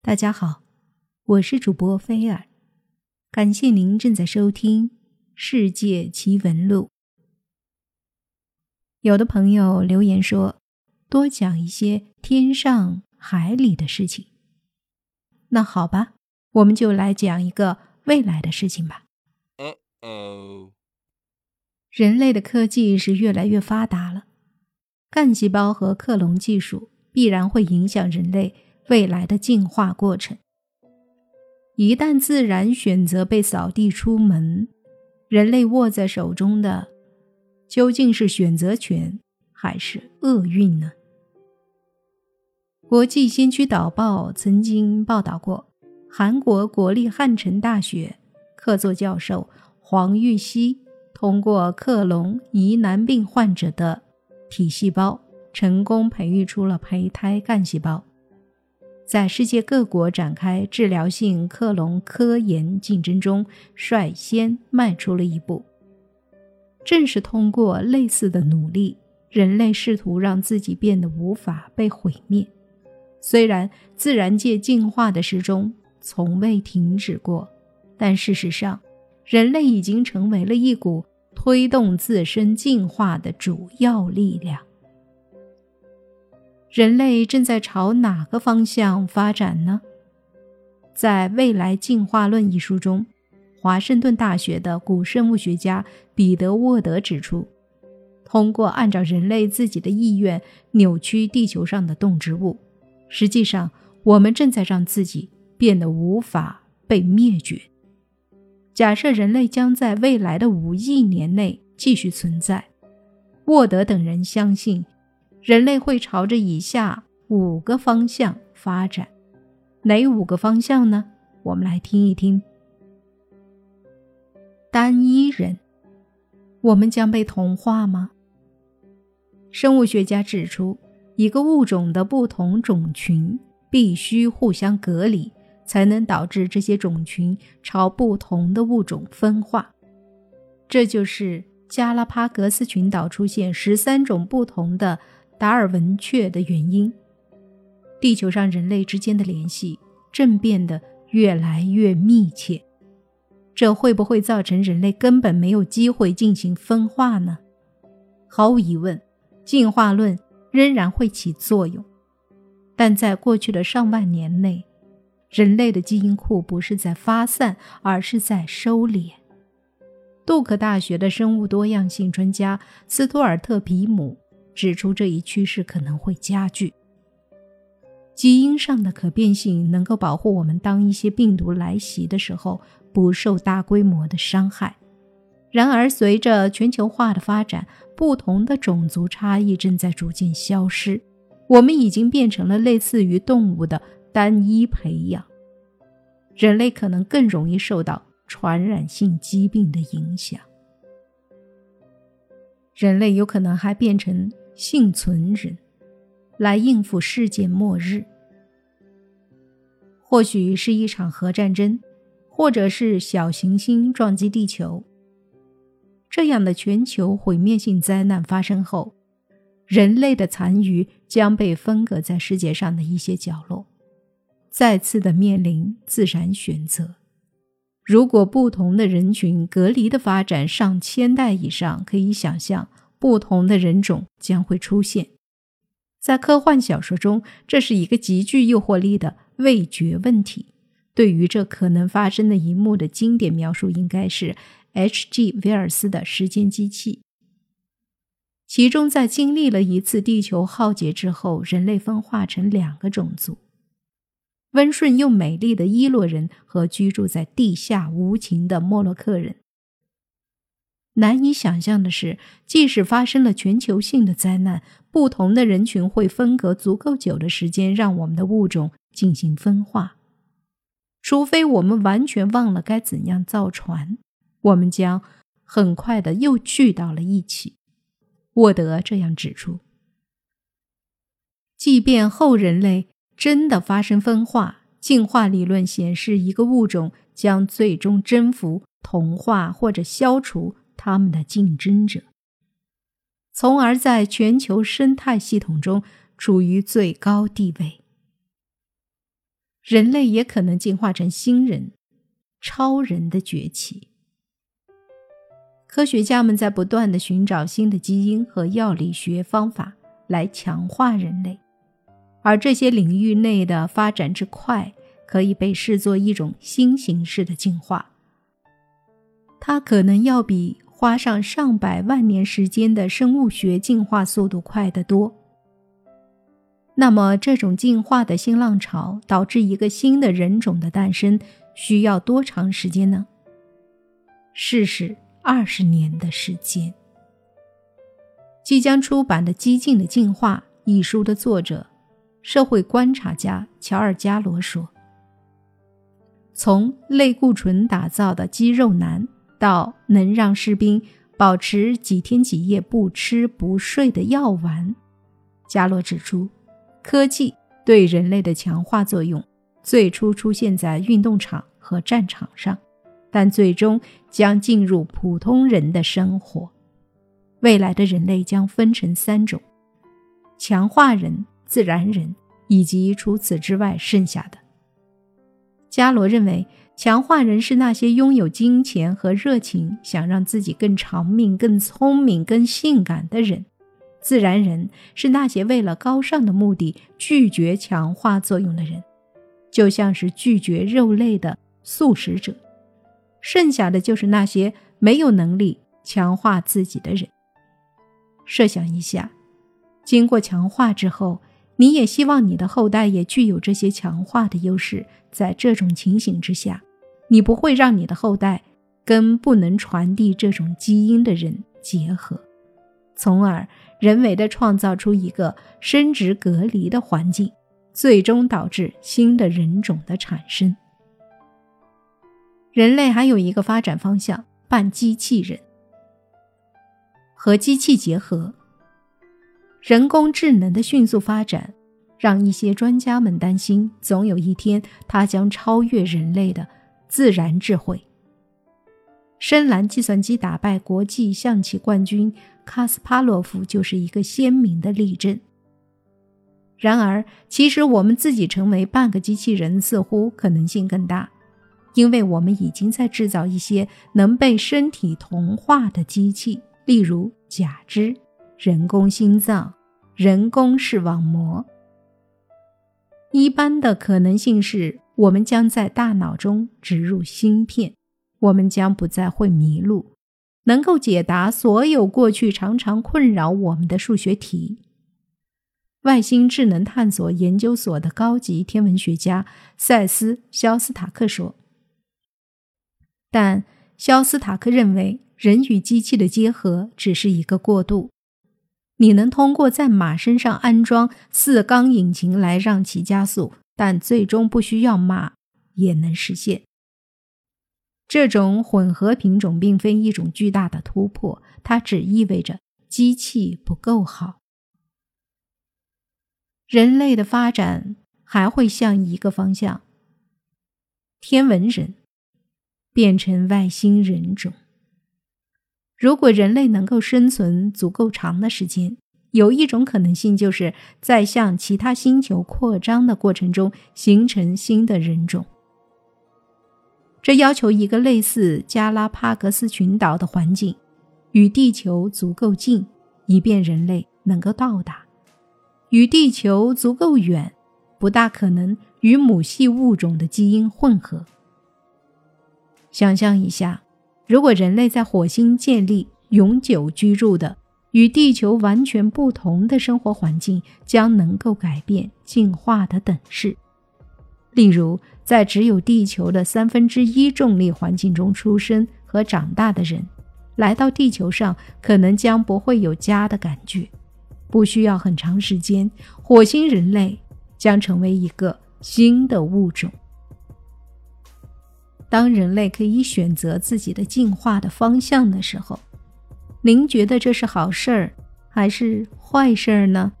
大家好，我是主播菲尔，感谢您正在收听《世界奇闻录》。有的朋友留言说，多讲一些天上海里的事情。那好吧，我们就来讲一个未来的事情吧。哦，人类的科技是越来越发达了，干细胞和克隆技术必然会影响人类。未来的进化过程，一旦自然选择被扫地出门，人类握在手中的究竟是选择权还是厄运呢？国际先驱导报曾经报道过，韩国国立汉城大学客座教授黄玉溪通过克隆疑难病患者的体细胞，成功培育出了胚胎干细胞。在世界各国展开治疗性克隆科研竞争中，率先迈出了一步。正是通过类似的努力，人类试图让自己变得无法被毁灭。虽然自然界进化的时钟从未停止过，但事实上，人类已经成为了一股推动自身进化的主要力量。人类正在朝哪个方向发展呢？在《未来进化论》一书中，华盛顿大学的古生物学家彼得沃德指出，通过按照人类自己的意愿扭曲地球上的动植物，实际上我们正在让自己变得无法被灭绝。假设人类将在未来的五亿年内继续存在，沃德等人相信。人类会朝着以下五个方向发展，哪五个方向呢？我们来听一听。单一人，我们将被同化吗？生物学家指出，一个物种的不同种群必须互相隔离，才能导致这些种群朝不同的物种分化。这就是加拉帕戈斯群岛出现十三种不同的。达尔文雀的原因，地球上人类之间的联系正变得越来越密切，这会不会造成人类根本没有机会进行分化呢？毫无疑问，进化论仍然会起作用，但在过去的上万年内，人类的基因库不是在发散，而是在收敛。杜克大学的生物多样性专家斯图尔特·皮姆。指出这一趋势可能会加剧。基因上的可变性能够保护我们，当一些病毒来袭的时候不受大规模的伤害。然而，随着全球化的发展，不同的种族差异正在逐渐消失。我们已经变成了类似于动物的单一培养。人类可能更容易受到传染性疾病的影响。人类有可能还变成。幸存人，来应付世界末日，或许是一场核战争，或者是小行星撞击地球。这样的全球毁灭性灾难发生后，人类的残余将被分隔在世界上的一些角落，再次的面临自然选择。如果不同的人群隔离的发展上千代以上，可以想象。不同的人种将会出现，在科幻小说中，这是一个极具诱惑力的味觉问题。对于这可能发生的一幕的经典描述，应该是 H.G. 威尔斯的《时间机器》，其中在经历了一次地球浩劫之后，人类分化成两个种族：温顺又美丽的伊洛人和居住在地下无情的莫洛克人。难以想象的是，即使发生了全球性的灾难，不同的人群会分隔足够久的时间，让我们的物种进行分化。除非我们完全忘了该怎样造船，我们将很快的又聚到了一起。沃德这样指出：，即便后人类真的发生分化，进化理论显示一个物种将最终征服、同化或者消除。他们的竞争者，从而在全球生态系统中处于最高地位。人类也可能进化成新人、超人的崛起。科学家们在不断的寻找新的基因和药理学方法来强化人类，而这些领域内的发展之快，可以被视作一种新形式的进化。它可能要比花上上百万年时间的生物学进化速度快得多。那么，这种进化的新浪潮导致一个新的人种的诞生，需要多长时间呢？试试。二十年的时间。即将出版的《激进的进化》一书的作者、社会观察家乔尔·加罗说：“从类固醇打造的肌肉男，到能让士兵保持几天几夜不吃不睡的药丸，加罗指出，科技对人类的强化作用最初出现在运动场和战场上。”但最终将进入普通人的生活。未来的人类将分成三种：强化人、自然人，以及除此之外剩下的。伽罗认为，强化人是那些拥有金钱和热情，想让自己更长命、更聪明、更性感的人；自然人是那些为了高尚的目的拒绝强化作用的人，就像是拒绝肉类的素食者。剩下的就是那些没有能力强化自己的人。设想一下，经过强化之后，你也希望你的后代也具有这些强化的优势。在这种情形之下，你不会让你的后代跟不能传递这种基因的人结合，从而人为的创造出一个生殖隔离的环境，最终导致新的人种的产生。人类还有一个发展方向：半机器人和机器结合。人工智能的迅速发展，让一些专家们担心，总有一天它将超越人类的自然智慧。深蓝计算机打败国际象棋冠军卡斯帕洛夫，就是一个鲜明的例证。然而，其实我们自己成为半个机器人，似乎可能性更大。因为我们已经在制造一些能被身体同化的机器，例如假肢、人工心脏、人工视网膜。一般的可能性是，我们将在大脑中植入芯片，我们将不再会迷路，能够解答所有过去常常困扰我们的数学题。外星智能探索研究所的高级天文学家塞斯·肖斯塔克说。但肖斯塔克认为，人与机器的结合只是一个过渡。你能通过在马身上安装四缸引擎来让其加速，但最终不需要马也能实现。这种混合品种并非一种巨大的突破，它只意味着机器不够好。人类的发展还会向一个方向：天文人。变成外星人种。如果人类能够生存足够长的时间，有一种可能性就是在向其他星球扩张的过程中形成新的人种。这要求一个类似加拉帕戈斯群岛的环境，与地球足够近，以便人类能够到达；与地球足够远，不大可能与母系物种的基因混合。想象一下，如果人类在火星建立永久居住的、与地球完全不同的生活环境，将能够改变进化的等式。例如，在只有地球的三分之一重力环境中出生和长大的人，来到地球上可能将不会有家的感觉。不需要很长时间，火星人类将成为一个新的物种。当人类可以选择自己的进化的方向的时候，您觉得这是好事儿还是坏事儿呢？